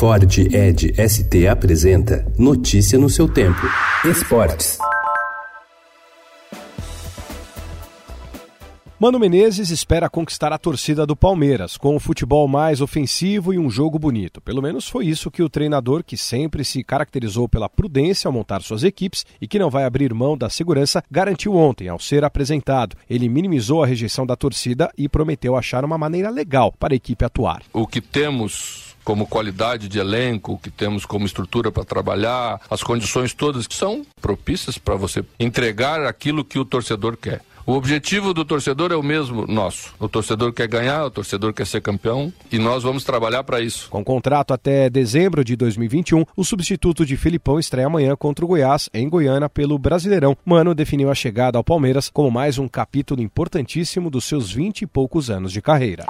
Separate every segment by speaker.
Speaker 1: Ford Ed ST apresenta Notícia no seu tempo. Esportes.
Speaker 2: Mano Menezes espera conquistar a torcida do Palmeiras com um futebol mais ofensivo e um jogo bonito. Pelo menos foi isso que o treinador, que sempre se caracterizou pela prudência ao montar suas equipes e que não vai abrir mão da segurança, garantiu ontem ao ser apresentado. Ele minimizou a rejeição da torcida e prometeu achar uma maneira legal para a equipe atuar.
Speaker 3: O que temos como qualidade de elenco, que temos como estrutura para trabalhar, as condições todas que são propícias para você entregar aquilo que o torcedor quer. O objetivo do torcedor é o mesmo nosso. O torcedor quer ganhar, o torcedor quer ser campeão e nós vamos trabalhar para isso.
Speaker 2: Com contrato até dezembro de 2021, o substituto de Filipão estreia amanhã contra o Goiás, em Goiânia, pelo Brasileirão. Mano definiu a chegada ao Palmeiras como mais um capítulo importantíssimo dos seus vinte e poucos anos de carreira.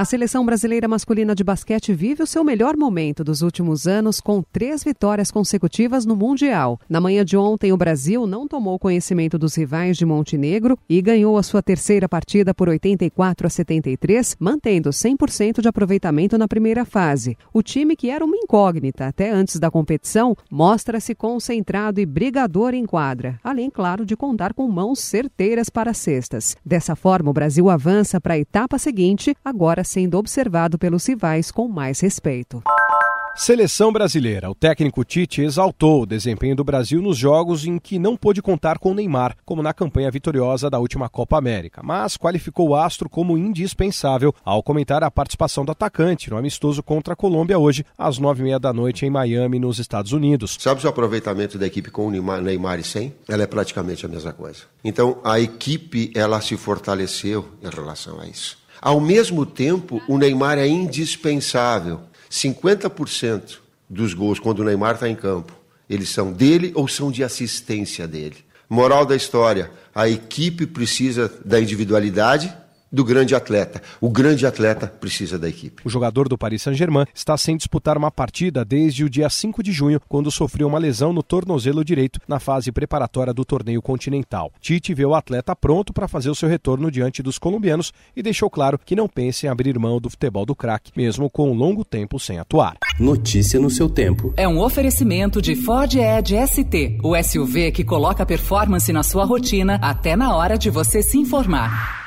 Speaker 4: A seleção brasileira masculina de basquete vive o seu melhor momento dos últimos anos com três vitórias consecutivas no Mundial. Na manhã de ontem, o Brasil não tomou conhecimento dos rivais de Montenegro e ganhou a sua terceira partida por 84 a 73, mantendo 100% de aproveitamento na primeira fase. O time, que era uma incógnita até antes da competição, mostra-se concentrado e brigador em quadra, além, claro, de contar com mãos certeiras para cestas. Dessa forma, o Brasil avança para a etapa seguinte, agora sendo observado pelos rivais com mais respeito.
Speaker 2: Seleção brasileira. O técnico Tite exaltou o desempenho do Brasil nos jogos em que não pôde contar com Neymar, como na campanha vitoriosa da última Copa América, mas qualificou o astro como indispensável ao comentar a participação do atacante no amistoso contra a Colômbia hoje, às nove e meia da noite em Miami, nos Estados Unidos.
Speaker 5: Sabe o aproveitamento da equipe com Neymar e sem? Ela é praticamente a mesma coisa. Então, a equipe, ela se fortaleceu em relação a isso. Ao mesmo tempo, o Neymar é indispensável. 50% dos gols, quando o Neymar está em campo, eles são dele ou são de assistência dele. Moral da história: a equipe precisa da individualidade do grande atleta. O grande atleta precisa da equipe.
Speaker 2: O jogador do Paris Saint-Germain está sem disputar uma partida desde o dia 5 de junho, quando sofreu uma lesão no tornozelo direito na fase preparatória do torneio continental. Tite vê o atleta pronto para fazer o seu retorno diante dos colombianos e deixou claro que não pensa em abrir mão do futebol do craque, mesmo com um longo tempo sem atuar.
Speaker 1: Notícia no seu tempo.
Speaker 6: É um oferecimento de Ford Edge ST, o SUV que coloca performance na sua rotina até na hora de você se informar.